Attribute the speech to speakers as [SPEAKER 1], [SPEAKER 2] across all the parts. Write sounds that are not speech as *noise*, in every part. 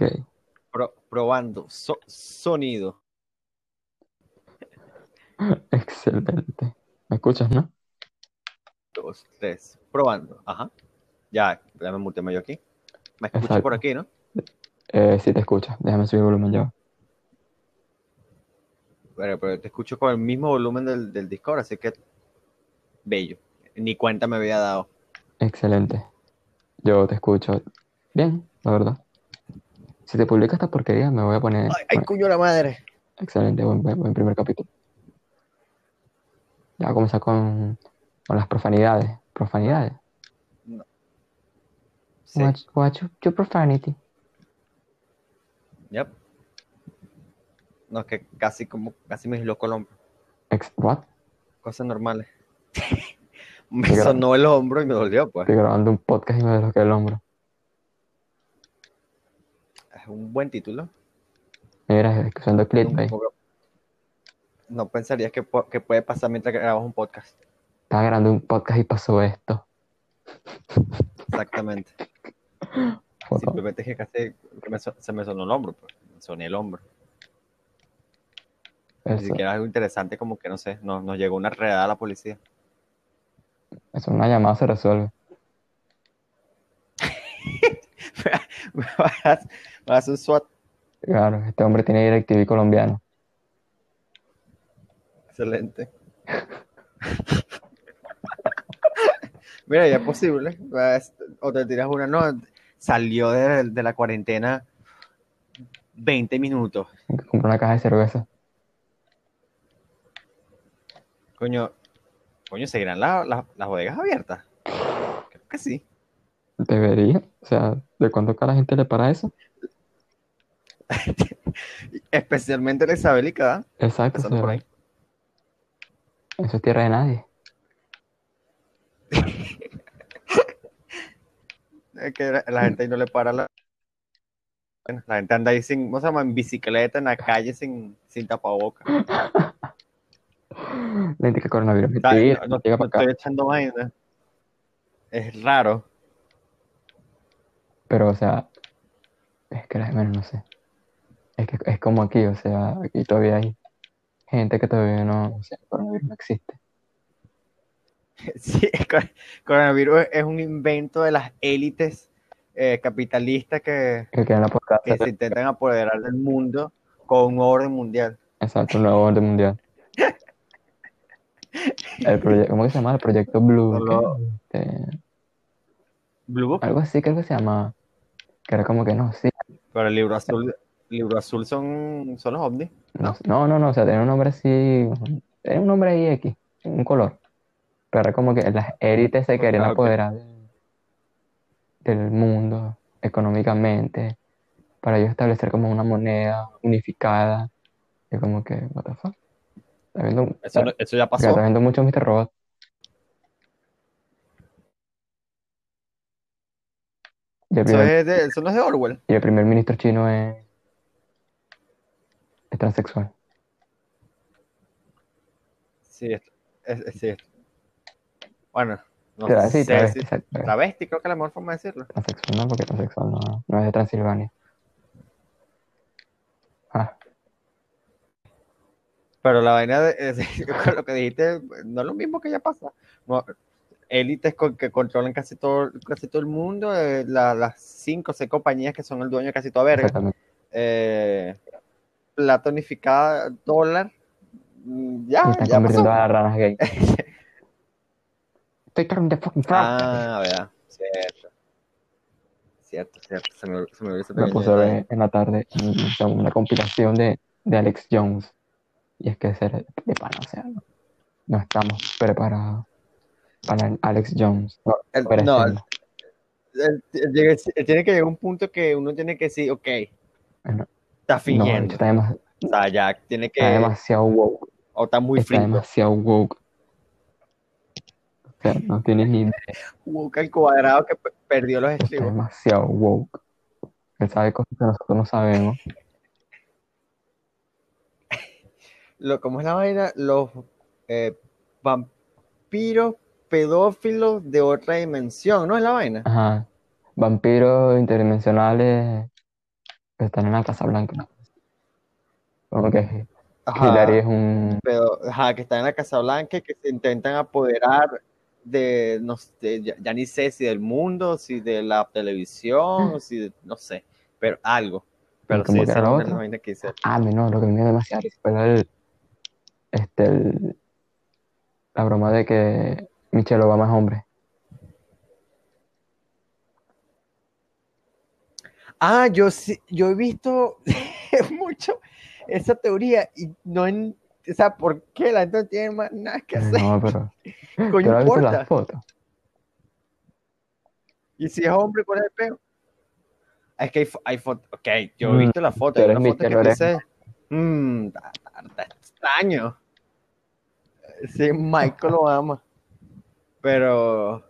[SPEAKER 1] Ok.
[SPEAKER 2] Pro- probando. So- sonido. *laughs*
[SPEAKER 1] Excelente. ¿Me escuchas, no?
[SPEAKER 2] Dos, tres. Probando. Ajá. Ya, déjame mutearme yo aquí. Me escuchas
[SPEAKER 1] Exacto.
[SPEAKER 2] por aquí, ¿no?
[SPEAKER 1] Eh, sí te escucho. Déjame subir el volumen ya.
[SPEAKER 2] Pero, pero te escucho con el mismo volumen del, del Discord, así que bello. Ni cuenta me había dado.
[SPEAKER 1] Excelente. Yo te escucho bien, la verdad. Si te publica esta porquería, me voy a poner.
[SPEAKER 2] ¡Ay, ay cuño la madre!
[SPEAKER 1] Excelente, buen, primer capítulo. Ya voy a comenzar con, con las profanidades. Profanidades.
[SPEAKER 2] Sí.
[SPEAKER 1] Watch, watch your profanity.
[SPEAKER 2] Yep. No, es que casi como casi me dislocó el hombro.
[SPEAKER 1] Ex- what?
[SPEAKER 2] Cosas normales. *laughs* me sonó el hombro y me dolió, pues.
[SPEAKER 1] Estoy grabando un podcast y me desloqué el hombro.
[SPEAKER 2] Es un buen título.
[SPEAKER 1] Mira, escuchando
[SPEAKER 2] No,
[SPEAKER 1] clickbait.
[SPEAKER 2] no pensarías que, que puede pasar mientras grabas un podcast.
[SPEAKER 1] Estaba grabando un podcast y pasó esto.
[SPEAKER 2] Exactamente. *laughs* Simplemente es que casi que me so- se me sonó el hombro, pues. Me soné el hombro. Ni siquiera algo interesante, como que no sé, nos, nos llegó una redada a la policía.
[SPEAKER 1] eso, una llamada se resuelve. *laughs*
[SPEAKER 2] me vas hacer un SWAT.
[SPEAKER 1] Claro, este hombre tiene DirecTV colombiano.
[SPEAKER 2] Excelente. *laughs* Mira, ya es posible. O te tiras una, no. Salió de, de la cuarentena 20 minutos.
[SPEAKER 1] Compró una caja de cerveza.
[SPEAKER 2] Coño, coño, ¿seguirán la- la- las bodegas abiertas? Creo que sí.
[SPEAKER 1] Debería. O sea, ¿de cuándo acá la gente le para eso? *laughs*
[SPEAKER 2] Especialmente la isabelica, ¿eh?
[SPEAKER 1] Exacto,
[SPEAKER 2] por ahí.
[SPEAKER 1] eso es tierra de nadie. *laughs*
[SPEAKER 2] Es que la, la gente ahí no le para la. Bueno, la gente anda ahí sin, ¿cómo se llama? En bicicleta, en la calle, sin, sin tapabocas.
[SPEAKER 1] La gente que coronavirus.
[SPEAKER 2] Sea,
[SPEAKER 1] Mentira,
[SPEAKER 2] no,
[SPEAKER 1] no
[SPEAKER 2] no-
[SPEAKER 1] llega
[SPEAKER 2] no
[SPEAKER 1] para
[SPEAKER 2] estoy
[SPEAKER 1] acá.
[SPEAKER 2] echando vaina. Es raro.
[SPEAKER 1] Pero, o sea, es que, bueno, no sé. Es que es como aquí, o sea, aquí todavía hay gente que todavía no, o sea, el coronavirus no existe. *laughs*
[SPEAKER 2] Sí, el cor- coronavirus es un invento de las élites eh, capitalistas que,
[SPEAKER 1] Que
[SPEAKER 2] se intentan apoderar del mundo con un orden mundial.
[SPEAKER 1] Exacto, un nuevo orden mundial. *laughs* El ¿cómo que se llama? El proyecto Blue. Este,
[SPEAKER 2] Blue Book,
[SPEAKER 1] algo así creo que se llama. Que era como que no, sí.
[SPEAKER 2] pero el libro azul, libro azul son, son los ovnis.
[SPEAKER 1] No, no, no, no, o sea, tenía un nombre así. Tenía un nombre ahí X, un color. Pero era como que las élites se querían
[SPEAKER 2] Ah,
[SPEAKER 1] apoderar del, del mundo económicamente para ellos establecer como una moneda unificada. Y como que, what the fuck. Está viendo,
[SPEAKER 2] Eso, no- eso ya
[SPEAKER 1] está
[SPEAKER 2] pasó.
[SPEAKER 1] viendo mucho Mr. Robot. El
[SPEAKER 2] Eso,
[SPEAKER 1] primer,
[SPEAKER 2] es de- eso no es de Orwell.
[SPEAKER 1] y el primer ministro chino es, es transexual.
[SPEAKER 2] Sí, es, es- sí, Bueno, no sé
[SPEAKER 1] travesti, exacto,
[SPEAKER 2] travesti, creo que es la mejor forma de decirlo.
[SPEAKER 1] transexual no, porque transexual no, no es de Transilvania. Ah,
[SPEAKER 2] Pero la vaina de, *laughs* con lo que dijiste no es lo mismo que ya pasa. No, élites con- que controlan casi todo, casi todo el mundo, eh, la- las cinco o seis compañías que son el dueño de casi toda verga. Eh, plata unificada, dólar. mm, Ya,
[SPEAKER 1] Y están
[SPEAKER 2] ya
[SPEAKER 1] convirtiendo
[SPEAKER 2] pasó.
[SPEAKER 1] a las ranas gay. *laughs* Estoy fucking.
[SPEAKER 2] Ah, vea, cierto. Cierto, cierto. Se me, se me olvidó
[SPEAKER 1] Me puse a
[SPEAKER 2] detalle.
[SPEAKER 1] ver en la tarde una compilación de, de Alex Jones. Y es que ser de pana, o sea, no, no estamos preparados para el Alex Jones. No,
[SPEAKER 2] El- no, él tiene que llegar a un punto que uno tiene que decir, ok, Está
[SPEAKER 1] no,
[SPEAKER 2] fingiendo.
[SPEAKER 1] está, demas-
[SPEAKER 2] O sea, ya tiene
[SPEAKER 1] está demasiado woke.
[SPEAKER 2] O está muy
[SPEAKER 1] Está
[SPEAKER 2] frío.
[SPEAKER 1] demasiado woke. O sea, no tienes ni idea.
[SPEAKER 2] Busca el cuadrado que pe- perdió los
[SPEAKER 1] Está
[SPEAKER 2] estribos.
[SPEAKER 1] demasiado woke. Él sabe cosas que nosotros no sabemos. *laughs*
[SPEAKER 2] Lo, ¿Cómo es la vaina? Los eh, vampiros pedófilos de otra dimensión, ¿no es la vaina?
[SPEAKER 1] Ajá. Vampiros interdimensionales están en la Casa Blanca. ¿no? Como que
[SPEAKER 2] Ajá.
[SPEAKER 1] Hillary es un...
[SPEAKER 2] pero ajá, que están en la Casa Blanca y que se intentan apoderar de, no sé, ya, ya ni sé si del mundo, si de la televisión, o si de, no sé, pero algo. Pero
[SPEAKER 1] ¿Cómo
[SPEAKER 2] sí,
[SPEAKER 1] que
[SPEAKER 2] esa
[SPEAKER 1] era la otra?
[SPEAKER 2] que hice.
[SPEAKER 1] Ah, no, lo que me dio demasiado risa fue el, este, el- la broma de que Michelle Obama es hombre.
[SPEAKER 2] Ah, yo sí, yo he visto *laughs* mucho esa teoría y no en, o sea, ¿por qué la gente no tiene más nada que hacer?
[SPEAKER 1] No, pero... *laughs* ¿Tú
[SPEAKER 2] Coño, importa.
[SPEAKER 1] las fotos?
[SPEAKER 2] Y si es hombre, ¿cuál es el peo? Es que hay, hay fotos. Ok, yo he
[SPEAKER 1] Mm,
[SPEAKER 2] visto la foto. Hay una foto que dices, mmm, está, está extraño. Sí, Michael lo ama. Pero.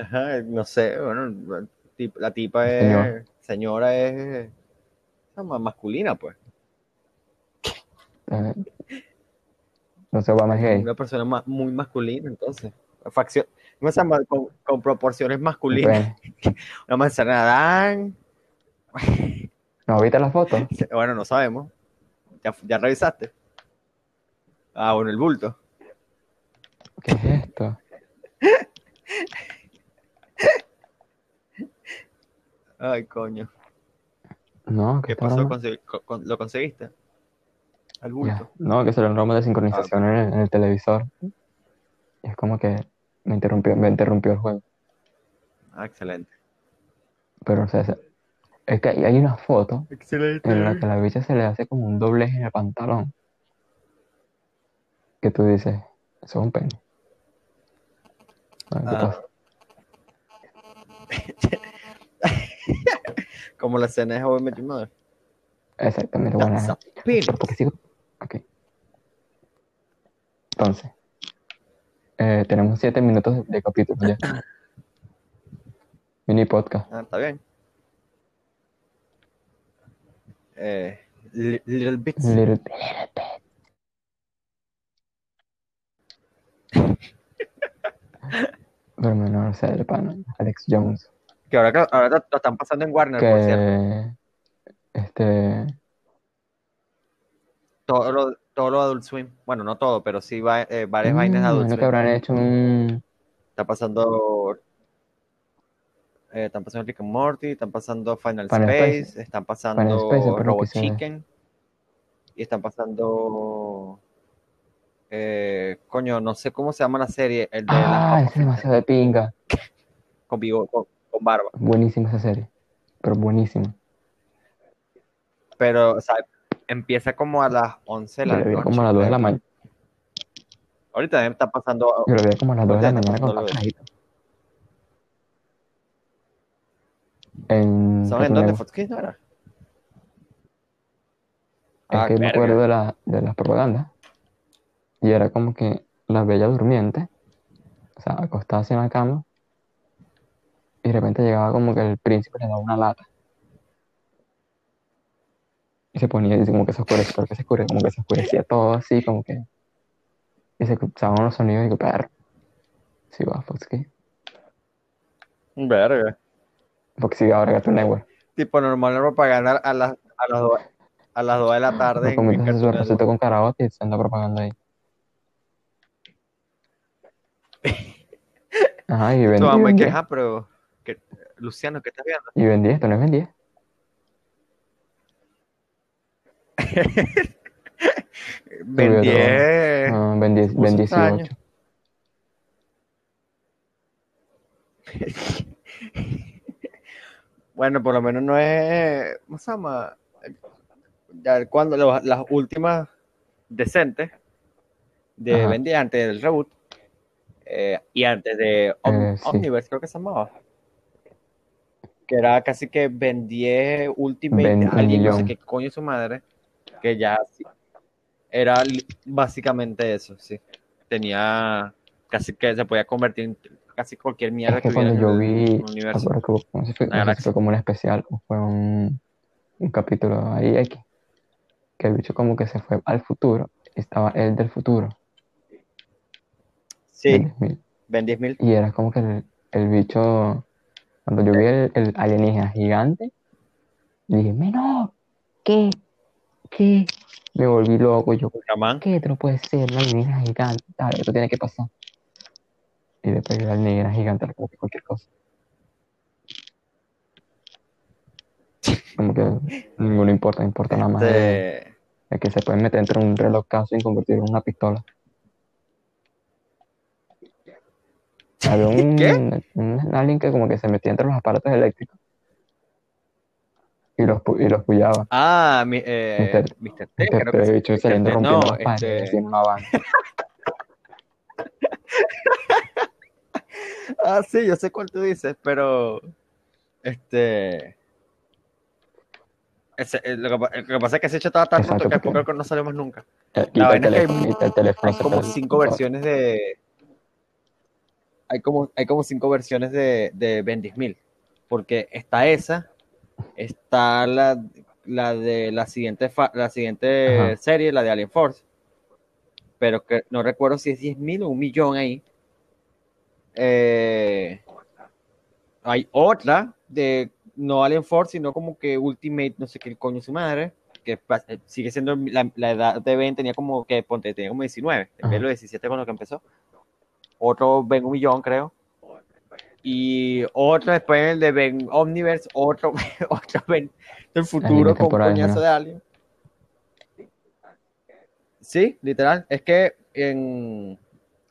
[SPEAKER 2] Ajá, no sé, bueno, la tipa es.
[SPEAKER 1] Señor.
[SPEAKER 2] Señora es. es ma- masculina, pues.
[SPEAKER 1] No sé, Obama es gay.
[SPEAKER 2] Una persona ma- muy masculina, entonces. Facción. ¿Cómo se? Con, con proporciones masculinas. Una *laughs* manzana Adán. *laughs*
[SPEAKER 1] ¿No viste la foto? *laughs*
[SPEAKER 2] Bueno, no sabemos. ¿Ya, ya revisaste? Ah, bueno, el bulto.
[SPEAKER 1] ¿Qué es esto?
[SPEAKER 2] Ay, coño.
[SPEAKER 1] No, ¿qué
[SPEAKER 2] ¿Qué
[SPEAKER 1] está
[SPEAKER 2] pasó? Consegui- con- ¿Lo conseguiste?
[SPEAKER 1] Ya.
[SPEAKER 2] bulto.
[SPEAKER 1] No, que se lo broma de sincronización en, el, en el televisor. Y es como que me interrumpió, me interrumpió el juego.
[SPEAKER 2] Ah, excelente.
[SPEAKER 1] Pero, o sea, se- es que hay una foto
[SPEAKER 2] Excelente.
[SPEAKER 1] en la que la bicha se le hace como un doblez en el pantalón. Que tú dices, eso es un pene. ¿qué
[SPEAKER 2] Ah.
[SPEAKER 1] pasa? *laughs*
[SPEAKER 2] Como la escena de How I Met Your Mother.
[SPEAKER 1] Exactamente, bueno.
[SPEAKER 2] That's a penis.
[SPEAKER 1] Porque sigo. Ok. Entonces, eh, tenemos siete minutos de, de capítulo ya. Mini podcast.
[SPEAKER 2] Ah, está bien. Eh, li- little bits.
[SPEAKER 1] Little- *laughs* Pero no lo sé, el pana, Alex Jones.
[SPEAKER 2] Que ahora, que- ahora lo, están pasando en Warner, por cierto.
[SPEAKER 1] Que este
[SPEAKER 2] Todo lo, todo lo Adult Swim. Bueno, no todo, pero sí va, eh, varias vainas de
[SPEAKER 1] mm,
[SPEAKER 2] Adult
[SPEAKER 1] bueno, que
[SPEAKER 2] Swim.
[SPEAKER 1] habrán hecho un
[SPEAKER 2] Está pasando. eh, están pasando Rick and Morty, están pasando Final,
[SPEAKER 1] Final
[SPEAKER 2] Space,
[SPEAKER 1] Space.
[SPEAKER 2] están pasando
[SPEAKER 1] Space,
[SPEAKER 2] Robot
[SPEAKER 1] que
[SPEAKER 2] Chicken. Y están pasando. eh, coño, no sé cómo se llama la serie. El de
[SPEAKER 1] Ah, es demasiado de pinga. *laughs*
[SPEAKER 2] con, con, con barba.
[SPEAKER 1] Buenísima esa serie. Pero buenísima.
[SPEAKER 2] Pero, o sea, empieza como a las 11 de la noche.
[SPEAKER 1] como a las 2 de la mañana.
[SPEAKER 2] Ahorita también está pasando.
[SPEAKER 1] Yo la vi como a las 2 de la mañana con carajito. En
[SPEAKER 2] ¿Saben
[SPEAKER 1] Cartoon
[SPEAKER 2] dónde? Fox no era.
[SPEAKER 1] Es
[SPEAKER 2] Ah,
[SPEAKER 1] que me acuerdo de, la, de las propagandas. Y era como que la bella durmiente, o sea, acostada en la cama, y de repente llegaba como que el príncipe le daba una lata. Y se ponía, y como que se oscurecía, pero que se oscurecía, como que se oscurecía todo así, como que. Y se escuchaban los sonidos y digo, perro. Sí, va, Fox Kids.
[SPEAKER 2] Verga.
[SPEAKER 1] Fox Kids ahora Cartoon Network.
[SPEAKER 2] Tipo normal la propaganda a las, a las 2 a las 2 de la tarde.
[SPEAKER 1] Los
[SPEAKER 2] en-
[SPEAKER 1] su arrocito con caraote y se anda propaganda ahí. *laughs* Ajá, y vendí,
[SPEAKER 2] Tu mamá,
[SPEAKER 1] vendí,
[SPEAKER 2] que, ajá, pero. Que- Luciano, ¿qué estás viendo?
[SPEAKER 1] y vendí, esto no es vendí. *laughs*
[SPEAKER 2] Vendí.
[SPEAKER 1] No, vendí,
[SPEAKER 2] puso
[SPEAKER 1] vendí
[SPEAKER 2] extraño.
[SPEAKER 1] 18. *laughs*
[SPEAKER 2] Bueno, por lo menos no es. ¿Cómo se llama? Ya cuando las últimas decentes de
[SPEAKER 1] Ajá.
[SPEAKER 2] Antes del reboot eh, y antes de Om-
[SPEAKER 1] Eh, sí.
[SPEAKER 2] Omniverse, creo que se llamaba. Que era casi que Ben 10 Ultimate
[SPEAKER 1] Ben-
[SPEAKER 2] Alien, no sé qué coño su madre. Que ya era básicamente eso, sí. Tenía casi que se podía convertir en casi cualquier mierda
[SPEAKER 1] Es que
[SPEAKER 2] que
[SPEAKER 1] cuando yo vi,
[SPEAKER 2] universo.
[SPEAKER 1] recuerdo que no sé si no sé si fue como un especial o fue un, un capítulo ahí X, que el bicho como que se fue al futuro, estaba él del futuro,
[SPEAKER 2] Sí,
[SPEAKER 1] del 10.000,
[SPEAKER 2] Ben 10.000.
[SPEAKER 1] y era como que el, el bicho, cuando yo vi el, el alienígena gigante, dije, menor, ¿qué? ¿Qué? Me volví loco, yo. ¿qué? Esto no puede ser, una alienígena gigante, esto tiene que pasar. Y después la alienígena gigante que cualquier cosa. Como que ninguno importa, importa nada más de,
[SPEAKER 2] Este,
[SPEAKER 1] de que se pueden meter entre un reloj caso y convertirlo en una pistola. Había un,
[SPEAKER 2] ¿Qué?
[SPEAKER 1] un alien que como que se metía entre los aparatos eléctricos y los, y los puyaba.
[SPEAKER 2] Ah, mi, eh,
[SPEAKER 1] Mr.
[SPEAKER 2] T, creo que sí.
[SPEAKER 1] bicho saliendo
[SPEAKER 2] T,
[SPEAKER 1] rompiendo
[SPEAKER 2] no,
[SPEAKER 1] las
[SPEAKER 2] este-
[SPEAKER 1] en una van. *laughs*
[SPEAKER 2] Ah, sí, yo sé cuál tú dices, pero este ese- eh, lo, que, lo que pasa es que ese hecho estaba tan
[SPEAKER 1] Exacto,
[SPEAKER 2] roto que
[SPEAKER 1] porque-
[SPEAKER 2] poco no sale más nunca.
[SPEAKER 1] Eh,
[SPEAKER 2] La
[SPEAKER 1] el
[SPEAKER 2] vaina es que hay
[SPEAKER 1] el teléfono.
[SPEAKER 2] Hay como cinco versiones de hay como hay como cinco versiones de, de Ben 10.000 porque está esa, está la, la de la siguiente fa- la siguiente
[SPEAKER 1] Ajá.
[SPEAKER 2] serie, la de Alien Force, pero que no recuerdo si es 10.000 o un millón ahí. Eh, hay otra de no Alien Force, sino como que Ultimate, no sé qué coño su madre, que eh, sigue siendo la, la edad de Ben, tenía como que ponte, tenía como 19, en vez de
[SPEAKER 1] Ajá.
[SPEAKER 2] los 17 cuando que empezó. Otro Ben un millón, creo. Y otro después el de Ben Omniverse, otro, *laughs* otro Ben del futuro con un coñazo de Alien. Sí, literal. Es que en,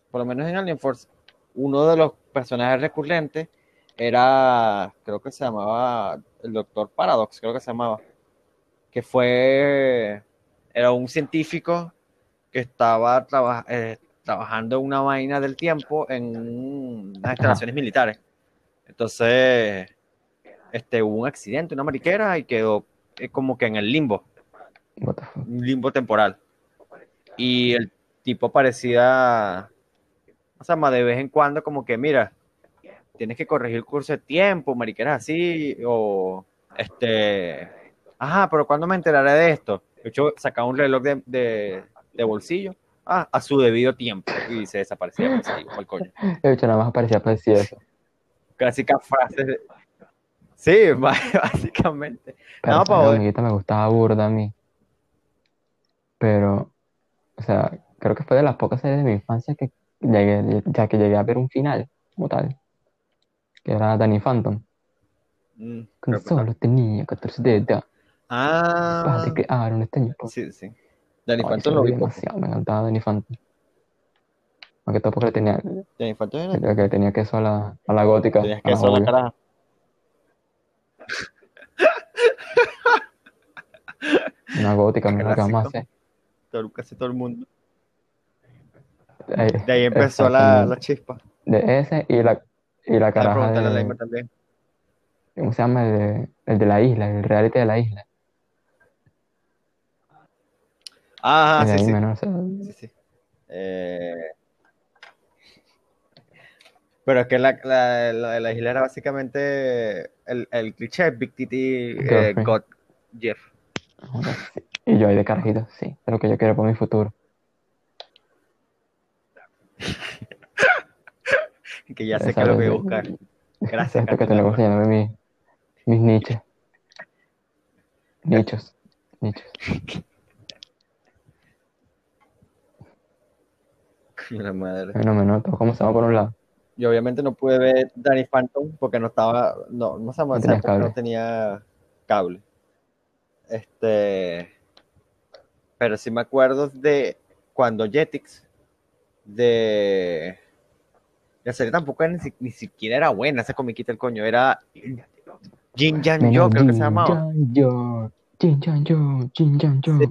[SPEAKER 2] por lo menos en Alien Force, uno de los personajes recurrentes era, creo que se llamaba el Doctor Paradox, creo que se llamaba, que fue, era un científico que estaba traba- eh, trabajando en una vaina del tiempo en un- unas instalaciones militares. Entonces, este, hubo un accidente, una mariquera, y quedó eh, como que en el limbo un limbo temporal. Y el tipo parecía, o sea, más de vez en cuando como que, mira, tienes que corregir el curso de tiempo, mariqueras así, o este, ajá, pero ¿cuándo me enteraré de esto? De hecho, sacaba un reloj de, de, de bolsillo, ah, a su debido tiempo, y se desaparecía, pues como el coño.
[SPEAKER 1] El bicho nada más aparecía para decir eso.
[SPEAKER 2] Clásicas frases de... Sí, *laughs* básicamente.
[SPEAKER 1] Pero
[SPEAKER 2] No,
[SPEAKER 1] esa
[SPEAKER 2] pa' joder.
[SPEAKER 1] hormiguita me gustaba burda a mí. Pero, o sea, creo que fue de las pocas series de mi infancia que llegué, ya que llegué a ver un final, como tal. Que era Danny Phantom.
[SPEAKER 2] Mm,
[SPEAKER 1] Con solo tenía 14 de edad.
[SPEAKER 2] Ah,
[SPEAKER 1] Para que crearon este año.
[SPEAKER 2] sí, sí. Danny Phantom lo vi
[SPEAKER 1] demasiado, me encantaba Danny Phantom. Aunque todo porque le tenía,
[SPEAKER 2] Danny Phantom era-
[SPEAKER 1] que le tenía queso a la, a la gótica.
[SPEAKER 2] Tenías
[SPEAKER 1] a
[SPEAKER 2] que
[SPEAKER 1] la
[SPEAKER 2] eso en la
[SPEAKER 1] obvio.
[SPEAKER 2] cara. *laughs*
[SPEAKER 1] Una gótica, mira que vamos a hacer.
[SPEAKER 2] Casi todo el mundo.
[SPEAKER 1] Ahí-
[SPEAKER 2] De ahí empezó la, la chispa.
[SPEAKER 1] De ese y la, y la caraja
[SPEAKER 2] a
[SPEAKER 1] de,
[SPEAKER 2] Leimer también.
[SPEAKER 1] ¿cómo se llama? El de, el de la isla, el reality de la isla.
[SPEAKER 2] Ah, sí, sí.
[SPEAKER 1] menor, o sea,
[SPEAKER 2] sí, sí. Eh, Pero es que la, la, la, la isla era básicamente el, el cliché Big Titty eh. God Jeff.
[SPEAKER 1] sí. Y yo ahí de carajito, sí, es lo que yo quiero para mi futuro. *laughs*
[SPEAKER 2] Que ya sé
[SPEAKER 1] Esa
[SPEAKER 2] qué es lo que voy a buscar. Gracias,
[SPEAKER 1] Exacto, que que llamarme mis, mis *laughs* nichos. Nichos, nichos. *laughs* *laughs*
[SPEAKER 2] La madre.
[SPEAKER 1] Bueno, comenzamos por un lado.
[SPEAKER 2] Yo obviamente no pude ver Danny Phantom porque no estaba, no, no sé,
[SPEAKER 1] No
[SPEAKER 2] o sea,
[SPEAKER 1] tenías
[SPEAKER 2] porque no tenía cable. Este, pero sí me acuerdo de cuando Jetix, de la serie tampoco era ni, ni siquiera era buena, esa comiquita el coño, era Jin Jan Yo, creo que se llamaba.
[SPEAKER 1] Yo, Jin Jan Yo, Jin Jan Yo.
[SPEAKER 2] Sí.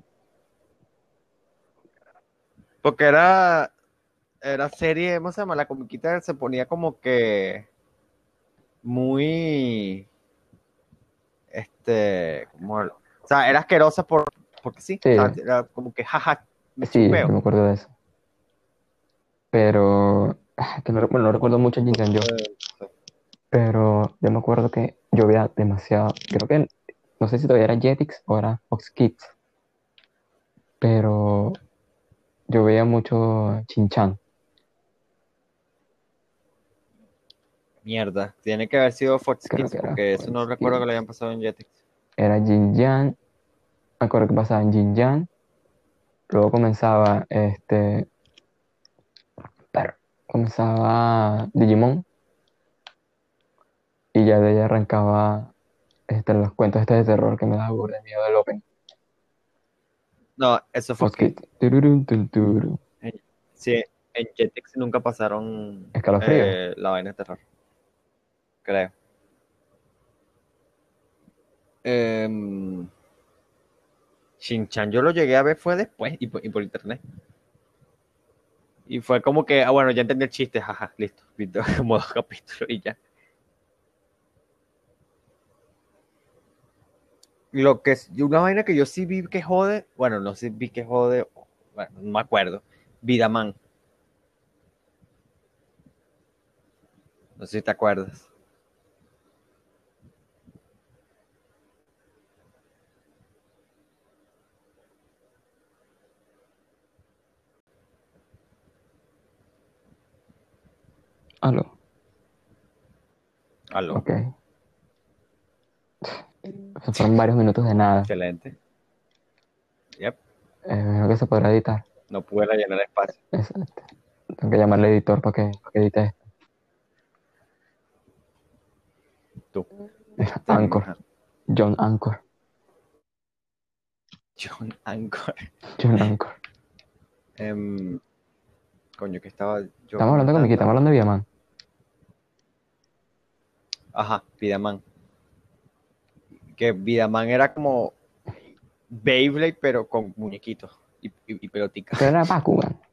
[SPEAKER 2] Porque era, era serie, ¿cómo se llama? La comiquita se ponía como que muy, este, como, o sea, era asquerosa por, porque sí,
[SPEAKER 1] Sí.
[SPEAKER 2] o sea, era como que jaja, me
[SPEAKER 1] Sí,
[SPEAKER 2] chupeo.
[SPEAKER 1] yo me acuerdo de eso. Pero, ah, que no, bueno, no recuerdo mucho Jin Jan Yo, pero yo me acuerdo que yo veía demasiado, creo que, no sé si todavía era Jetix o era Fox Kids, pero yo veía mucho Chin-Chan.
[SPEAKER 2] Mierda, tiene que haber sido Fox Kids porque eso no recuerdo que lo hayan pasado en Jetix.
[SPEAKER 1] era Jin Yang. Me acuerdo que pasaba en Jin Yang. Luego comenzaba este. Pero comenzaba Digimon. Y ya de ahí arrancaba este, los cuentos de terror que me daba burda de miedo del Open.
[SPEAKER 2] No, eso fue
[SPEAKER 1] turu.
[SPEAKER 2] sí, en Jetix nunca pasaron eh, la vaina de terror. Creo. Em, Shin-Chan yo lo llegué a ver fue después y por, internet. Y fue como que, ah, bueno, ya entendí el chiste, jaja, listo. Visto *laughs* como dos capítulos y ya. Lo que es, una vaina que yo sí vi que jode, bueno, no sé, vi que jode, bueno, no me acuerdo. Vidaman. No sé si te acuerdas.
[SPEAKER 1] Aló.
[SPEAKER 2] Aló.
[SPEAKER 1] Ok. Esos fueron varios minutos de nada.
[SPEAKER 2] Excelente. Yep.
[SPEAKER 1] Eh, que se podrá editar.
[SPEAKER 2] No pude rellenar espacio.
[SPEAKER 1] Exacto. Tengo que llamarle al editor para que, para que edite esto.
[SPEAKER 2] Tú. *laughs*
[SPEAKER 1] Anchor. John Anchor.
[SPEAKER 2] John Anchor.
[SPEAKER 1] John Anchor.
[SPEAKER 2] Em, coño, que estaba yo.
[SPEAKER 1] Estamos hablando con Miki, estamos hablando de Viaman.
[SPEAKER 2] Ajá, Vidaman. Que Vidaman era como Beyblade, pero con muñequitos y, y, y peloticas.
[SPEAKER 1] Pero era Bakugan. *laughs*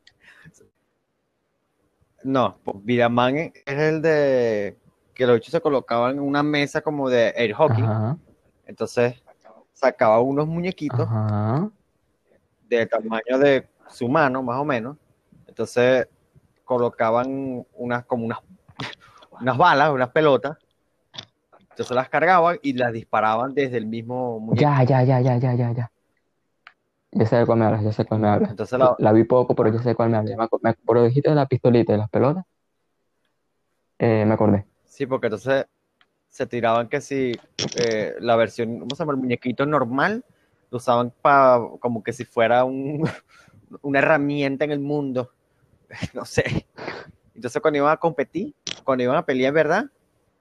[SPEAKER 2] No, Vidaman es el de que los bichos se colocaban en una mesa como de air hockey.
[SPEAKER 1] Ajá.
[SPEAKER 2] Entonces sacaba unos muñequitos
[SPEAKER 1] Ajá.
[SPEAKER 2] del tamaño de su mano, más o menos. Entonces colocaban unas como unas, *laughs* unas balas, unas pelotas. Entonces las cargaban y las disparaban desde el mismo muñeco.
[SPEAKER 1] Ya, ya, ya, ya, ya, ya, ya. Ya sé de cuál me hablas, ya sé de cuál me hablas.
[SPEAKER 2] Entonces la,
[SPEAKER 1] La vi poco, pero ya sé de cuál me hablas. Me, me, por lo que dijiste de la pistolita y las pelotas. Eh, me acordé.
[SPEAKER 2] sí, porque entonces se tiraban que si eh, la versión, ¿cómo se llama? El muñequito normal, lo usaban para como que si fuera un, *laughs* una herramienta en el mundo. *laughs* No sé. Entonces cuando iban a competir, cuando iban a pelear, ¿verdad?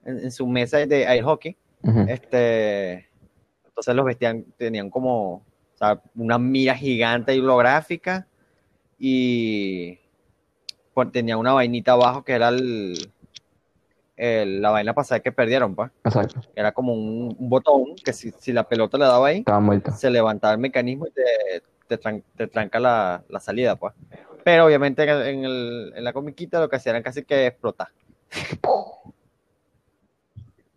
[SPEAKER 2] En, en su mesa de air hockey, este, entonces los vestían, tenían como, o sea, una mira gigante y holográfica y pues, tenía una vainita abajo que era el, el- la vaina pasada que perdieron, pues.
[SPEAKER 1] Exacto.
[SPEAKER 2] Era como un, un botón que si, si la pelota le daba ahí, se levantaba el mecanismo y te, te, tran- te tranca la, la salida, pues. Pero obviamente en, el- en el- en la comiquita lo que hacían era casi que explotar.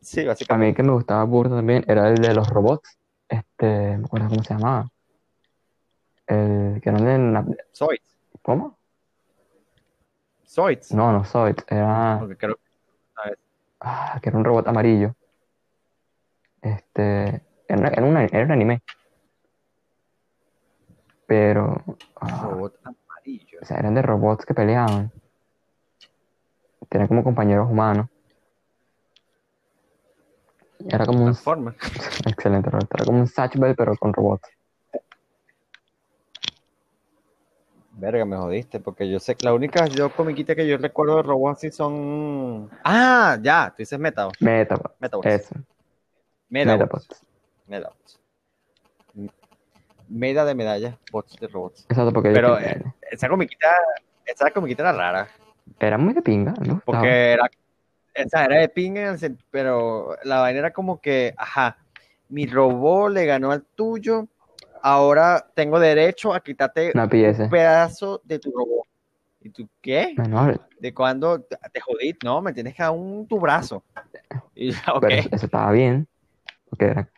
[SPEAKER 2] Sí,
[SPEAKER 1] A
[SPEAKER 2] básicamente.
[SPEAKER 1] mí el que me gustaba burda también era el de los robots. Este, me acuerdo cómo se llamaba. El que eran de na-
[SPEAKER 2] Zoids.
[SPEAKER 1] ¿Cómo?
[SPEAKER 2] Zoids.
[SPEAKER 1] No, no Zoids. Era.
[SPEAKER 2] Porque creo
[SPEAKER 1] Ah, que era un robot amarillo. Este. Era, era, una- era un anime. Pero. ah,
[SPEAKER 2] robot amarillo.
[SPEAKER 1] o sea, eran de robots que peleaban. Tenían como compañeros humanos. *laughs* Era como un. Excelente robot. Era como un Satch Bell, pero con robots.
[SPEAKER 2] Verga, me jodiste, porque yo sé que la única yo comiquita que yo recuerdo de robots así son. Ah, ya, tú dices Metabots.
[SPEAKER 1] Metabots.
[SPEAKER 2] Metabots.
[SPEAKER 1] Eso.
[SPEAKER 2] Metabots.
[SPEAKER 1] Metabots.
[SPEAKER 2] Metabots. Meda de medallas, bots de robots.
[SPEAKER 1] Exacto, porque
[SPEAKER 2] Pero
[SPEAKER 1] yo-
[SPEAKER 2] eh, esa comiquita, esa comiquita era rara,
[SPEAKER 1] era muy de pinga, gustaba.
[SPEAKER 2] porque era, esa era de ping, en el sen- pero la vaina era como que, ajá, mi robot le ganó al tuyo, ahora tengo derecho a quitarte
[SPEAKER 1] pieza.
[SPEAKER 2] un pedazo de tu robot. ¿Y tú qué?
[SPEAKER 1] Menor,
[SPEAKER 2] ¿De cuándo te te jodí? No, me tienes que dar un tu brazo. Y
[SPEAKER 1] pero eso, eso estaba bien. Porque era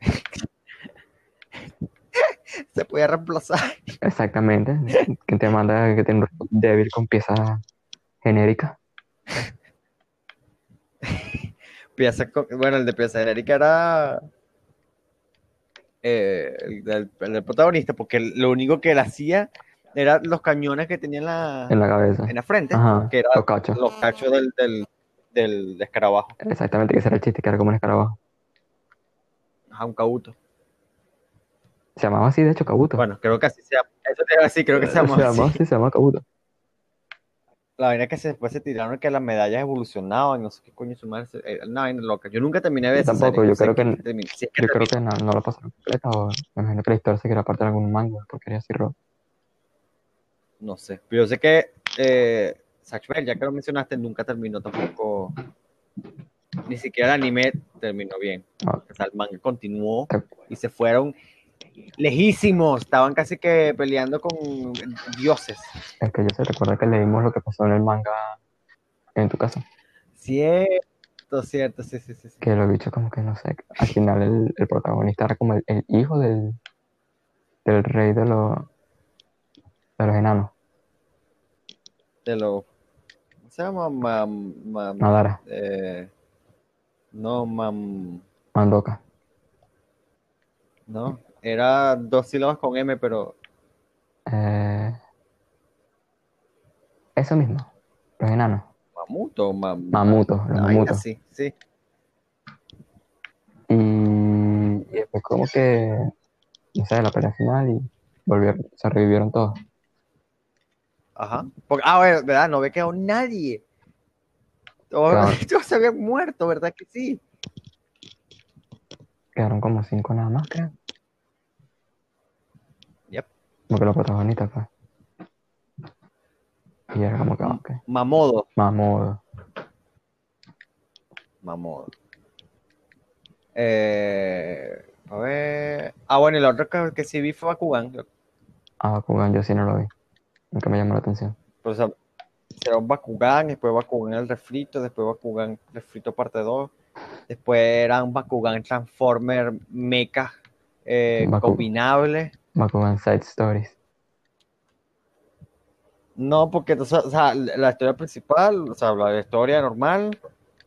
[SPEAKER 1] *laughs*
[SPEAKER 2] se puede reemplazar.
[SPEAKER 1] exactamente. ¿Quién te manda que tiene un robot débil con piezas genéricas?
[SPEAKER 2] Con- bueno, el de pieza genérica era eh, el, del, el del protagonista, porque lo único que él hacía era los cañones que tenía en la,
[SPEAKER 1] En la cabeza.
[SPEAKER 2] en la frente,
[SPEAKER 1] Ajá.
[SPEAKER 2] que era
[SPEAKER 1] Los cachos.
[SPEAKER 2] los cachos del, del, del escarabajo.
[SPEAKER 1] Exactamente, que ese era el chiste, que era como un escarabajo.
[SPEAKER 2] Ajá, un Kabuto.
[SPEAKER 1] Se llamaba así, de hecho, Kabuto.
[SPEAKER 2] Bueno, creo que así se llama. Eso te iba a decir, creo que se llama *laughs*
[SPEAKER 1] se llamaba
[SPEAKER 2] así.
[SPEAKER 1] así, se llama Kabuto.
[SPEAKER 2] La vaina que se- después se tiraron que las medallas evolucionaban, no sé qué coño su madre. eh, Una vaina loca. Yo nunca terminé de ver
[SPEAKER 1] tampoco, yo creo que- Yo creo que no, no lo pasaron completa o me imagino que la historia se quiera parte de algún manga, porque quería así.
[SPEAKER 2] No sé. Pero yo sé que eh, Zatch Bell, ya que lo mencionaste, nunca terminó tampoco. Ni siquiera el anime terminó bien.
[SPEAKER 1] Ah.
[SPEAKER 2] O sea, el manga continuó y se fueron lejísimos. Estaban casi que peleando con dioses.
[SPEAKER 1] Es que yo se recuerda que leímos lo que pasó en el manga en tu casa.
[SPEAKER 2] Cierto, cierto, sí, sí, sí. sí.
[SPEAKER 1] Que los bichos como que no sé, al final el, el protagonista era como el, el hijo del, del rey de los de los enanos,
[SPEAKER 2] De lo. ¿Cómo se llama? Mam- mam-
[SPEAKER 1] Madara,
[SPEAKER 2] eh, no, mam.
[SPEAKER 1] Mandoka.
[SPEAKER 2] No, era dos sílabas con M, pero
[SPEAKER 1] Eh, eso mismo, los enanos,
[SPEAKER 2] mamuto, mam,
[SPEAKER 1] mamutos, los mamutos.
[SPEAKER 2] así, sí.
[SPEAKER 1] Y, y después como que, no sé, la pelea final y volvieron, se revivieron todos.
[SPEAKER 2] Ajá. Porque, ah, bueno, ¿verdad? No ve quedado nadie. Todos,
[SPEAKER 1] Claro. *laughs*
[SPEAKER 2] todos se habían muerto, ¿verdad que sí?
[SPEAKER 1] Quedaron como cinco nada más, creo. Como que los protagonistas, pues. Y era como que, ok,
[SPEAKER 2] Mamodo.
[SPEAKER 1] mamodo.
[SPEAKER 2] Mamodo. Eh, a ver. Ah, bueno, y el otro que, que sí vi fue Bakugan.
[SPEAKER 1] Ah, Bakugan yo sí no lo vi. Nunca me llamó la atención.
[SPEAKER 2] Pero, o sea, será un Bakugan, después Bakugan el refrito, después Bakugan refrito parte 2, después eran Bakugan Transformer Mecha eh,
[SPEAKER 1] Baku-
[SPEAKER 2] combinable.
[SPEAKER 1] Bakugan Side Stories.
[SPEAKER 2] No, porque o sea, la historia principal, o sea, la historia normal,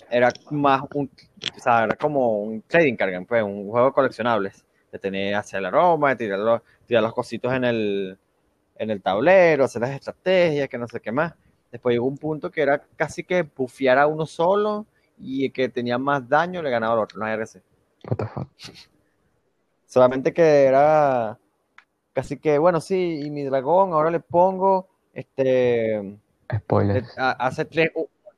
[SPEAKER 2] era más un, o sea, era como un trading card game, pues, un juego de coleccionables, de tener hacia el aroma, de tirar los, tirar los cositos en el, en el tablero, hacer las estrategias, que no sé qué más. Después llegó un punto que era casi que bufear a uno solo y el que tenía más daño le ganaba al otro, no RC.
[SPEAKER 1] What the fuck.
[SPEAKER 2] Solamente que era casi que, bueno, sí, y mi dragón, ahora le pongo, este,
[SPEAKER 1] Spoilers.
[SPEAKER 2] le- ha- hace tres,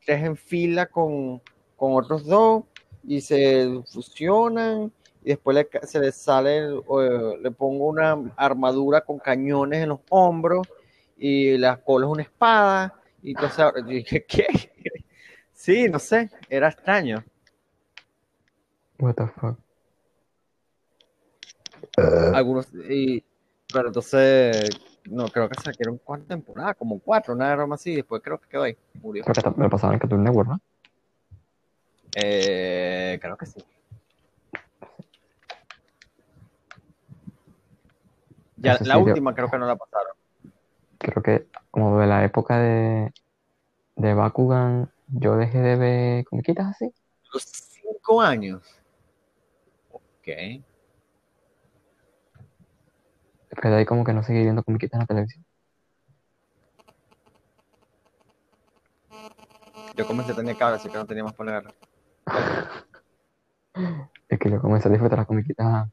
[SPEAKER 2] tres en fila con, con otros dos y se fusionan y después le se le sale, eh, le pongo una armadura con cañones en los hombros y la cola es una espada y entonces dije, *laughs* ¿qué? Sí, no sé, era extraño.
[SPEAKER 1] What the fuck.
[SPEAKER 2] Algunos, y, pero entonces, no, creo que sacaron cuatro temporadas, como cuatro, una broma así, después creo que quedó ahí, murió.
[SPEAKER 1] Creo que me lo pasaron en Cartoon Network, ¿no?
[SPEAKER 2] Eh, creo que sí. Ya, la
[SPEAKER 1] yo-
[SPEAKER 2] última creo que no la pasaron.
[SPEAKER 1] Creo que como de la época de, de Bakugan, yo dejé de ver comiquitas así.
[SPEAKER 2] Los cinco años. Ok.
[SPEAKER 1] Después de ahí como que no seguí viendo comiquitas en la televisión.
[SPEAKER 2] Yo comencé a tener cable, así que no tenía más por. *laughs*
[SPEAKER 1] Es que yo comencé a disfrutar las comiquitas.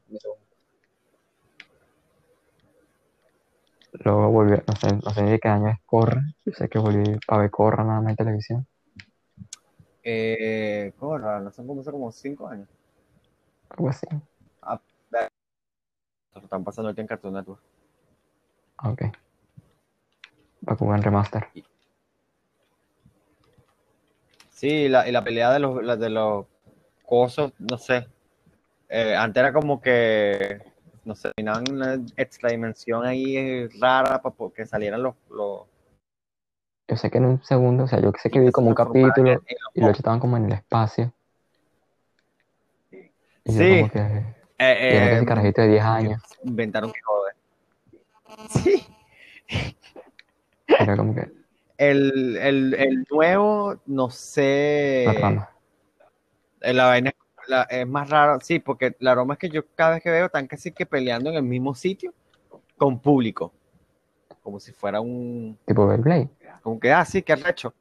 [SPEAKER 1] Luego volví, a- no sé, no sé ni de qué año es Corra. Yo sé que volví para ver Corra nada más en televisión.
[SPEAKER 2] Eh, Corra, no son como, hace como cinco años.
[SPEAKER 1] Algo así.
[SPEAKER 2] Están pasando el en Cartoon Network.
[SPEAKER 1] Ok. Bakugan Remaster.
[SPEAKER 2] Sí, la, y la pelea de los, la- de los cosos, no sé. Eh, antes era como que, no sé, terminaban una extra dimensión ahí eh, rara para que salieran los, los
[SPEAKER 1] Yo sé que en un segundo, o sea, yo sé que vi como un capítulo
[SPEAKER 2] en- en
[SPEAKER 1] y los otros estaban como en el espacio.
[SPEAKER 2] Sí.
[SPEAKER 1] que
[SPEAKER 2] Eh,
[SPEAKER 1] era
[SPEAKER 2] eh,
[SPEAKER 1] ese carajito de 10 años.
[SPEAKER 2] inventaron que joder. Sí.
[SPEAKER 1] Era como que
[SPEAKER 2] El, el, el nuevo, no sé.
[SPEAKER 1] la
[SPEAKER 2] eh, La vaina la- es más raro, sí, porque la broma es que yo cada vez que veo están casi que peleando en el mismo sitio con público. Como si fuera un.
[SPEAKER 1] Tipo Beyblade.
[SPEAKER 2] Como que, ah, sí, qué arrecho.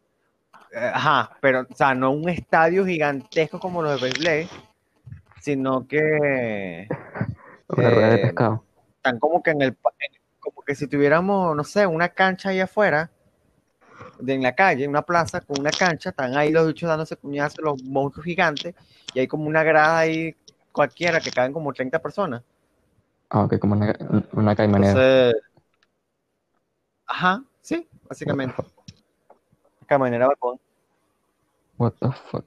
[SPEAKER 2] Eh, Ajá, pero, o sea, no un estadio gigantesco como los de Beyblade, sino que
[SPEAKER 1] Una rueda de
[SPEAKER 2] Eh,
[SPEAKER 1] pescado.
[SPEAKER 2] están como que en el, en- como que si tuviéramos, no sé, una cancha ahí afuera, de, en la calle, una plaza con una cancha, están ahí los bichos dándose cuñazos, los monstruos gigantes, y hay como una grada ahí cualquiera que caben como 30 personas.
[SPEAKER 1] Ah, ok, como una, una caimanera.
[SPEAKER 2] Entonces, ajá, sí, básicamente. Caminera balcón.
[SPEAKER 1] What the fuck.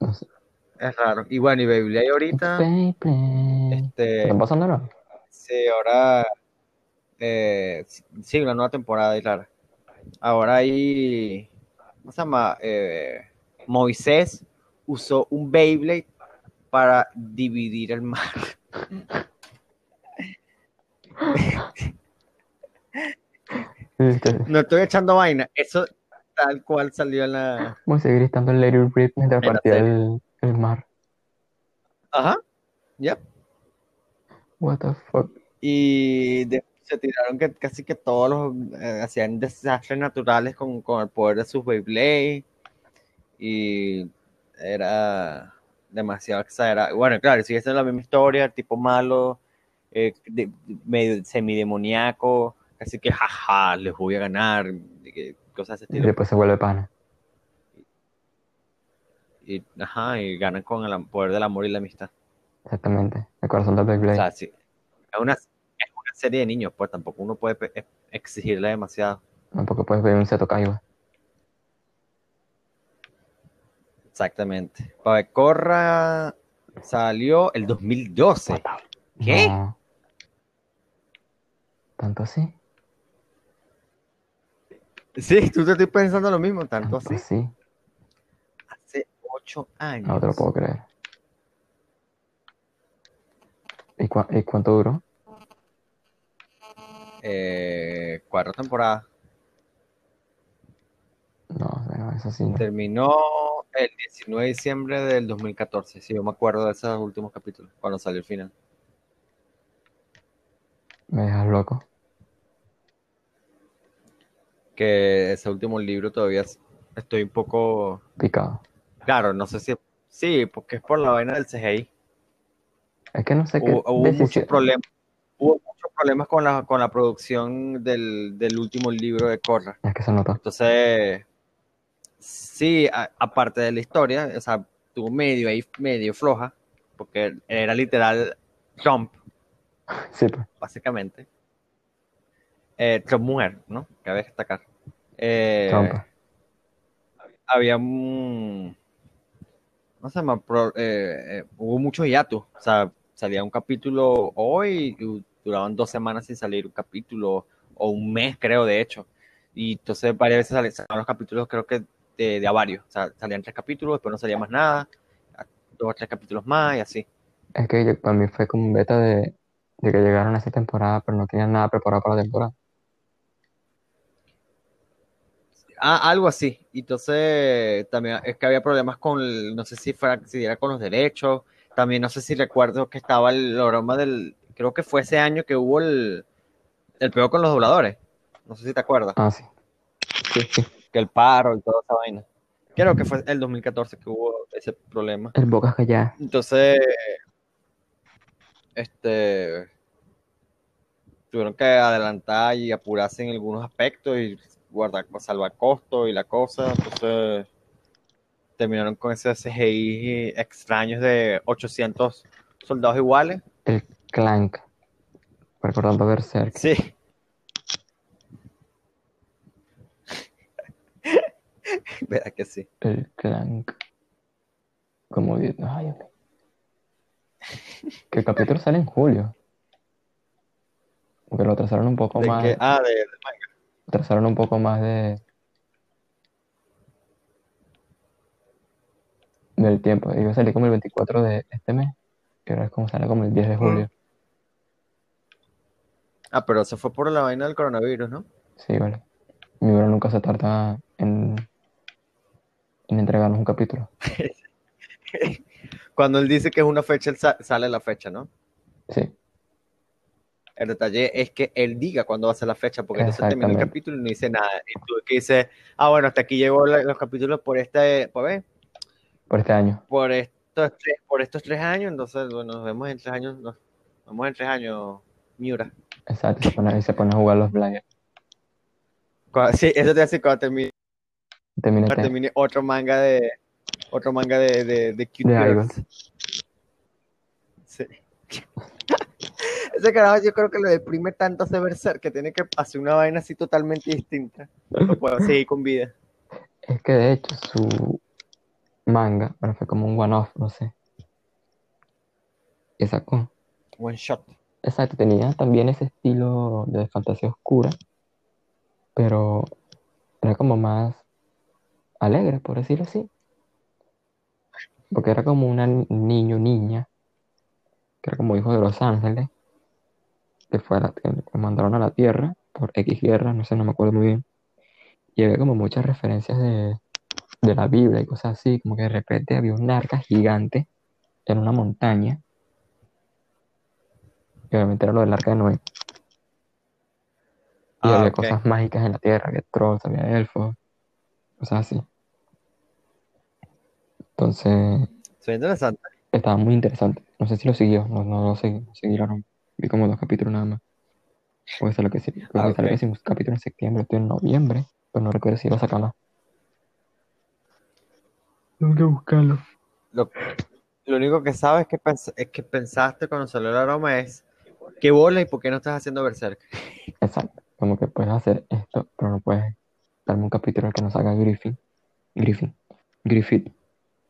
[SPEAKER 1] No sé.
[SPEAKER 2] Es raro. Y bueno, y Beyblade ahorita, este,
[SPEAKER 1] ¿Qué está pasando ahora?
[SPEAKER 2] Sí, ahora eh, sí, una nueva temporada, y claro. Ahora hay, ¿cómo se llama? Eh, Moisés usó un Beyblade para dividir el mar.
[SPEAKER 1] Viste,
[SPEAKER 2] No estoy echando vaina, eso tal cual salió en la...
[SPEAKER 1] Moisés gritando Let it rip mientras partía el, el mar.
[SPEAKER 2] Ajá, yep.
[SPEAKER 1] What the fuck.
[SPEAKER 2] Y de- se tiraron que casi que todos los eh, hacían desastres naturales con, con el poder de sus Beyblade. Y era demasiado exagerado. Bueno, claro, sigue siendo la misma historia, el tipo malo, eh, de- medio así que jaja, les voy a ganar, cosas de ese
[SPEAKER 1] Y después se vuelve pana
[SPEAKER 2] y, ajá, y ganan con el poder del amor y la amistad.
[SPEAKER 1] Exactamente, el corazón de
[SPEAKER 2] Black Blade. Es, una, es una serie de niños, pues tampoco uno puede exigirle demasiado.
[SPEAKER 1] Tampoco puedes ver un Seto Kaiba.
[SPEAKER 2] Exactamente. Corra salió el 2012. ¿Qué?
[SPEAKER 1] ¿Tanto así?
[SPEAKER 2] Sí, tú te estoy pensando lo mismo, tanto, así. Sí años.
[SPEAKER 1] Ah, no te lo puedo creer. ¿Y, cuánto duró?
[SPEAKER 2] Eh, cuatro temporadas.
[SPEAKER 1] No, eso sí.
[SPEAKER 2] Terminó el 19 de diciembre del 2014. Sí, yo me acuerdo de esos últimos capítulos, cuando salió el final.
[SPEAKER 1] Me dejas loco.
[SPEAKER 2] Que ese último libro todavía estoy un poco.
[SPEAKER 1] Picado.
[SPEAKER 2] Claro, no sé si. Sí, porque es por la vaina del CGI.
[SPEAKER 1] Es que no sé qué
[SPEAKER 2] Hubo, hubo muchos problemas. Hubo muchos problemas con la, con la producción del, del último libro de Corra.
[SPEAKER 1] Es que se notó.
[SPEAKER 2] Entonces, sí, a- aparte de la historia, o sea, tuvo medio ahí, medio floja, porque era literal Trump,
[SPEAKER 1] Sí, pues.
[SPEAKER 2] básicamente. Eh, Trump mujer, ¿no? Cabe destacar. Eh,
[SPEAKER 1] Trump.
[SPEAKER 2] había un. ¿Cómo se llama? Pro- eh, eh, hubo mucho hiatus. O sea, salía un capítulo hoy y duraban dos semanas sin salir un capítulo, o un mes, creo, de hecho. Y entonces varias veces salían los capítulos, creo que de, de a varios. O sea, salían tres capítulos, después no salía más nada, dos o tres capítulos más y así.
[SPEAKER 1] Es que para mí fue como un beta de, de que llegaron a esa temporada, pero no tenían nada preparado para la temporada.
[SPEAKER 2] Ah, algo así. Y entonces también es que había problemas con, el- no sé si fuera, si era con los derechos. También no sé si recuerdo que estaba el broma del, creo que fue ese año que hubo el, el peor con los dobladores. No sé si te acuerdas.
[SPEAKER 1] Ah, sí. Sí, sí.
[SPEAKER 2] Que el paro y toda esa vaina. Creo que fue el 2014 que hubo ese problema.
[SPEAKER 1] El Bocas ya.
[SPEAKER 2] Entonces, este, tuvieron que adelantar y apurarse en algunos aspectos y guardar, salvar costos y la cosa. Entonces, terminaron con ese CGI extraños de 800 soldados iguales.
[SPEAKER 1] El Clank. Recordando Berserk.
[SPEAKER 2] Sí. *laughs* ¿Verdad que sí?
[SPEAKER 1] El Clank. Como di- Ay, ok. Que el capítulo sale en julio. Porque lo trazaron un poco
[SPEAKER 2] De
[SPEAKER 1] más.
[SPEAKER 2] que- ah, de, de-
[SPEAKER 1] Trazaron un poco más de. Del tiempo. Iba a salir como el 24 de este mes. Y ahora es como sale como el 10 de julio.
[SPEAKER 2] ah, pero se fue por la vaina del coronavirus, ¿no?
[SPEAKER 1] Sí, vale. Mi bro nunca se tarda en, en entregarnos un capítulo. *laughs*
[SPEAKER 2] Cuando él dice que es una fecha, él sa- sale la fecha, ¿no?
[SPEAKER 1] Sí,
[SPEAKER 2] El detalle es que él diga cuándo va a ser la fecha, porque entonces termina el capítulo y no dice nada. Y tú que dices, ah, bueno, hasta aquí llegó la- los capítulos por este, por,
[SPEAKER 1] por este año.
[SPEAKER 2] por, es- estos tres, por estos tres años, entonces, bueno, nos vemos en tres años, nos vemos en tres años, Miura.
[SPEAKER 1] Exacto, se pone, se pone a jugar los Blinders.
[SPEAKER 2] Cuando- sí, eso te hace cuando termine, cuando termine otro manga de, otro manga de, de, de
[SPEAKER 1] De.
[SPEAKER 2] Sí. Ese carajo yo creo que lo deprime tanto hacer Berserk que tiene que hacer una vaina así totalmente distinta. No puedo seguir con vida.
[SPEAKER 1] Es que de hecho su manga, bueno, fue como un one-off, no sé. Y sacó.
[SPEAKER 2] One shot.
[SPEAKER 1] Exacto, tenía también ese estilo de fantasía oscura, pero era como más alegre, por decirlo así. Porque era como un niño, niña, que era como hijo de los ángeles, que fue a la- que lo mandaron a la Tierra por X guerra, no sé, no me acuerdo muy bien. Y había como muchas referencias de, de la Biblia y cosas así, como que de repente había un arca gigante en una montaña. Y obviamente era lo del arca de Noé. Y
[SPEAKER 2] Ah,
[SPEAKER 1] había cosas mágicas en la tierra, que trolls, había elfos, cosas así. Entonces,
[SPEAKER 2] Soy interesante.
[SPEAKER 1] estaba muy interesante. No sé si lo siguió, no, no lo seguí, no seguí la- Vi como dos capítulos nada más. Puede ser lo que sí,
[SPEAKER 2] Ah,
[SPEAKER 1] que sí, un capítulo en septiembre, estoy en noviembre, pero no recuerdo si iba a sacar más. Tengo que buscarlo.
[SPEAKER 2] Lo, lo único que sabes es que, pens- es que pensaste cuando salió el aroma es qué bola y por qué no estás haciendo Berserk.
[SPEAKER 1] Exacto, como que puedes hacer esto, pero no puedes darme un capítulo en el que no salga Griffin, Griffin, Griffith,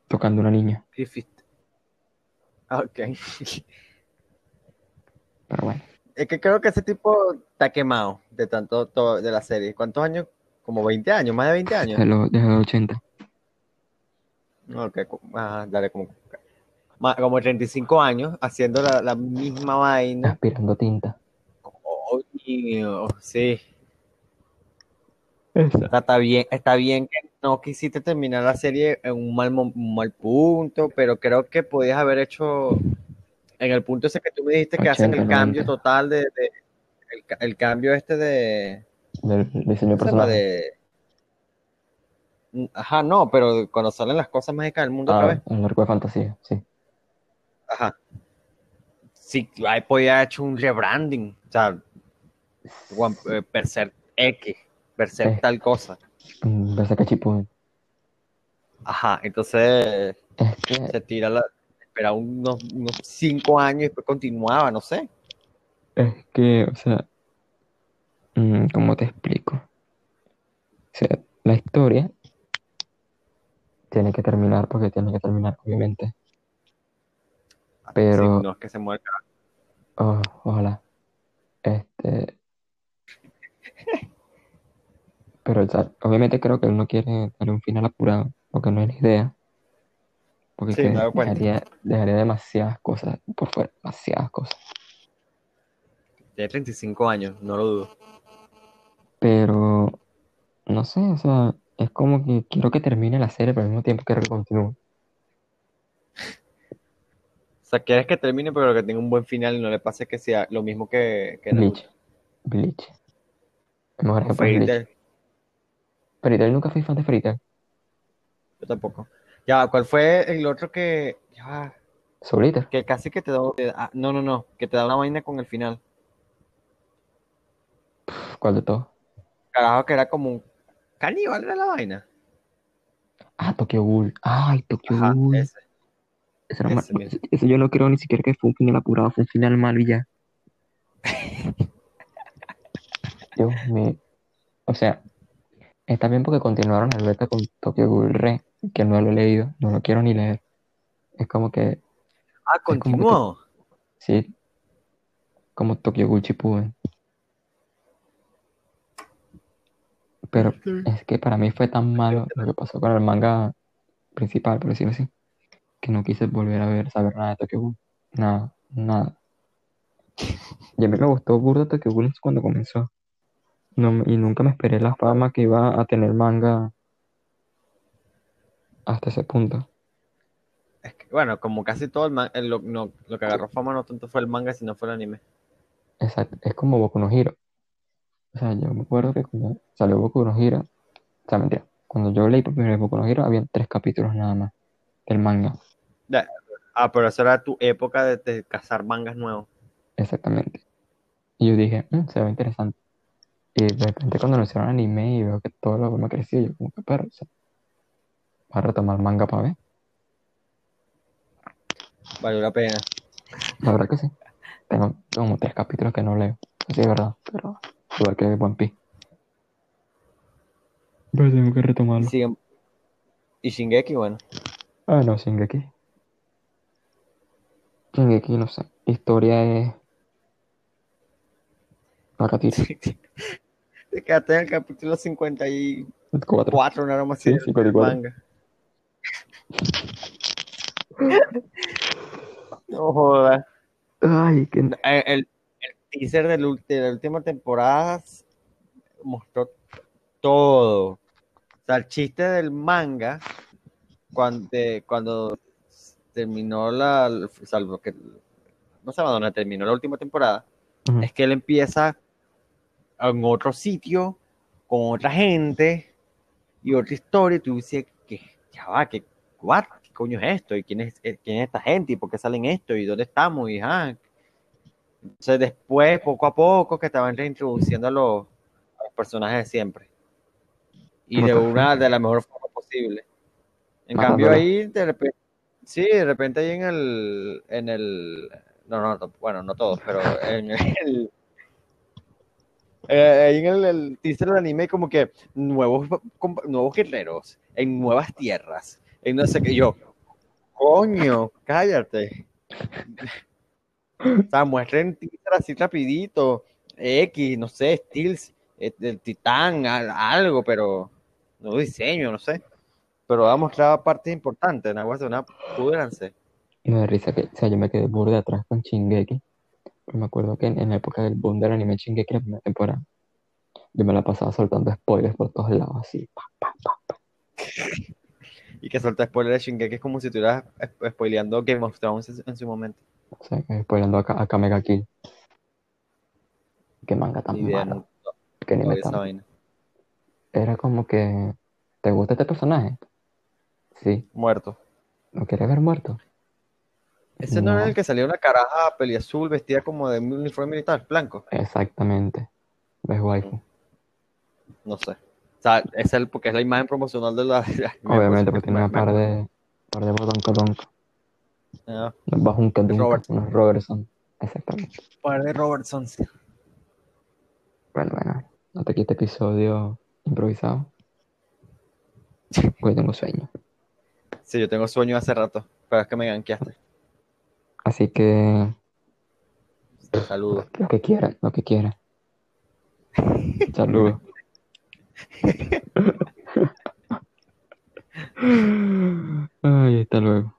[SPEAKER 1] tocando una niña.
[SPEAKER 2] Griffith. Ah, Ok. *laughs*
[SPEAKER 1] Pero bueno,
[SPEAKER 2] Es que creo que ese tipo está quemado de tanto to- de la serie. ¿Cuántos años? Como 20 años, más de 20 años.
[SPEAKER 1] desde los, desde los 80.
[SPEAKER 2] Ok, ah, dale, como, como 35 años haciendo la, la misma vaina.
[SPEAKER 1] aspirando tinta.
[SPEAKER 2] Oh, Dios, sí. Está bien, está bien que no quisiste terminar la serie en un mal, un mal punto, pero creo que podías haber hecho en el punto ese que tú me dijiste que hacen el
[SPEAKER 1] 80,
[SPEAKER 2] cambio
[SPEAKER 1] 90.
[SPEAKER 2] total de, de- el, ca- el cambio este de,
[SPEAKER 1] Del diseño personaje.
[SPEAKER 2] de ajá, no, pero cuando salen las cosas mágicas del mundo otra
[SPEAKER 1] Ah,
[SPEAKER 2] vez,
[SPEAKER 1] el arco de fantasía, sí.
[SPEAKER 2] ajá. Sí, ahí podía haber hecho un rebranding, o sea, One- eh, Berserk X, Berserk
[SPEAKER 1] Sí.
[SPEAKER 2] tal cosa.
[SPEAKER 1] Mm, Berserk Shippuden.
[SPEAKER 2] Ajá, entonces
[SPEAKER 1] Es que,
[SPEAKER 2] se tira la. Espera unos, unos cinco años y después continuaba, no sé.
[SPEAKER 1] es que, o sea, mm, ¿cómo te explico? O sea, la historia tiene que terminar porque tiene que terminar, obviamente. Pero-
[SPEAKER 2] Sí, no es que se muera.
[SPEAKER 1] Oh, ojalá. Este. *laughs* Pero, o sea, obviamente creo que él no quiere darle un final apurado, porque no es la idea. Porque
[SPEAKER 2] Sí,
[SPEAKER 1] que
[SPEAKER 2] me
[SPEAKER 1] dejaría, dejaría demasiadas cosas por fuera, demasiadas cosas.
[SPEAKER 2] Tiene 35 años, no lo dudo.
[SPEAKER 1] Pero, no sé, o sea, es como que quiero que termine la serie, pero al mismo tiempo quiero que continúe. *laughs*
[SPEAKER 2] O sea, quieres que termine, pero que tenga un buen final y no le pase que sea lo mismo que, que.
[SPEAKER 1] Bleach. Bleach. Mejor es
[SPEAKER 2] Fairy. Tail.
[SPEAKER 1] Fairy Tail, nunca fui fan de Fairy Tail.
[SPEAKER 2] Yo tampoco. Ya, ¿cuál fue el otro que. Ya,
[SPEAKER 1] Eater.
[SPEAKER 2] que casi que te da. ah, no, no, no. Que te da una vaina con el final.
[SPEAKER 1] ¿Cuál de todos?
[SPEAKER 2] Carajo, que era como un. Caníbal era la vaina.
[SPEAKER 1] Ah, Tokyo Ghoul. Ay, Tokyo
[SPEAKER 2] Ajá,
[SPEAKER 1] Ghoul.
[SPEAKER 2] ese.
[SPEAKER 1] Ese era
[SPEAKER 2] Ese
[SPEAKER 1] ma-
[SPEAKER 2] mismo.
[SPEAKER 1] ese- ese yo no creo ni siquiera que fue un final apurado, fue un final malo y ya. *laughs* Dios mío. O sea, está bien porque continuaron el beta con Tokyo Ghoul Re, que no lo he leído, no lo quiero ni leer. Es como que,
[SPEAKER 2] Ah,
[SPEAKER 1] como que
[SPEAKER 2] continuó.
[SPEAKER 1] sí, como Tokyo Ghoul Shippuden. Pero es que para mí fue tan malo lo que pasó con el manga principal, por decirlo así, que no quise volver a ver, saber nada de Tokyo Ghoul. Nada, nada. Y a mí me gustó burda Tokyo Ghoul cuando comenzó. No, y nunca me esperé la fama que iba a tener manga hasta ese punto.
[SPEAKER 2] Es que, bueno, como casi todo el lo, no, lo que agarró fama no tanto fue el manga, sino fue el anime.
[SPEAKER 1] Exacto, es como Boku no Hero. O sea, yo me acuerdo que cuando salió Boku no Hero, o sea, mentira, cuando yo leí por primera vez Boku no Hero, había tres capítulos nada más del manga.
[SPEAKER 2] Ya. Ah, pero esa era tu época de, de cazar mangas nuevos.
[SPEAKER 1] Exactamente. Y yo dije, "Mm, se ve interesante. Y de repente cuando anunciaron anime y veo que todo lo me creció, yo como que perro, o sea, a retomar manga para ver.
[SPEAKER 2] Valió la pena.
[SPEAKER 1] La verdad que sí. Tengo como tres capítulos que no leo. Así es verdad, pero igual que One Piece. Pero tengo que retomarlo.
[SPEAKER 2] y Shingeki, bueno.
[SPEAKER 1] Ah, no, Shingeki. Shingeki, no sé. Historia es... Paratito.
[SPEAKER 2] Te quedaste en el capítulo 54,
[SPEAKER 1] Cuatro.
[SPEAKER 2] no era más
[SPEAKER 1] Sí,
[SPEAKER 2] del
[SPEAKER 1] 54.
[SPEAKER 2] manga. No jodas.
[SPEAKER 1] Ay, que...
[SPEAKER 2] El, el- teaser de la última temporada mostró todo. O sea, el chiste del manga, cuando, cuando terminó la. Salvo que. No sé dónde terminó la última temporada. Es que él empieza en otro sitio, con otra gente y otra historia. Y tú dices que ya va, que what? ¿Qué coño es esto? ¿Y quién es, eh, quién es esta gente? ¿Y por qué salen esto? ¿Y dónde estamos? Y ah. Entonces después, poco a poco, que estaban reintroduciendo a los, a los personajes de siempre. Y de una, de la mejor forma posible. En cambio ahí, de repente, sí, de repente ahí en el, en el, no, no, no, bueno, no todos, pero en el, eh, ahí en el, el teaser del anime como que nuevos, nuevos guerreros, en nuevas tierras, en no sé qué, yo, coño, cállate. O sea, muestren así rapidito, X, no sé, Steels, eh, el Titán, al- algo, pero no diseño, no sé. Pero va a mostrar partes importantes, en agua una púdranse.
[SPEAKER 1] Y me da risa que, o sea, yo me quedé burda atrás con Shingeki. Pero me acuerdo que en, la época del boom del anime Shingeki, la primera temporada, yo me la pasaba soltando spoilers por todos lados, así.
[SPEAKER 2] Y que solta spoiler de Shingeki es como si estuvieras sp- spoileando Game of Thrones en- su momento.
[SPEAKER 1] O sea, que spoilando a, a Kamega Kill. Qué manga tan malo.
[SPEAKER 2] no,
[SPEAKER 1] Qué anime tan...
[SPEAKER 2] vaina.
[SPEAKER 1] Era como que, ¿te gusta este personaje? Sí.
[SPEAKER 2] Muerto.
[SPEAKER 1] ¿Lo quieres ver muerto?
[SPEAKER 2] Ese no, era
[SPEAKER 1] No.
[SPEAKER 2] el que salía una caraja peli azul vestida como de uniforme militar, blanco.
[SPEAKER 1] Exactamente. ¿Ves, waifu?
[SPEAKER 2] No sé. O sea, es el, porque es la imagen promocional de la. *laughs* me-
[SPEAKER 1] Obviamente,
[SPEAKER 2] me-
[SPEAKER 1] porque tiene
[SPEAKER 2] me-
[SPEAKER 1] un par de, par de bodonkodonko.
[SPEAKER 2] Ah,
[SPEAKER 1] Bajo un kadunka,
[SPEAKER 2] Robertson.
[SPEAKER 1] unos Robertson. Exactamente.
[SPEAKER 2] par de Robertson.
[SPEAKER 1] Bueno, bueno. Hasta aquí este episodio improvisado. Hoy tengo sueño.
[SPEAKER 2] Sí, yo tengo sueño hace rato, pero es que me ganqueaste.
[SPEAKER 1] Así que
[SPEAKER 2] Saludos.
[SPEAKER 1] lo que quiera, lo que quiera. *laughs* Saludos. *laughs* Ay, hasta luego.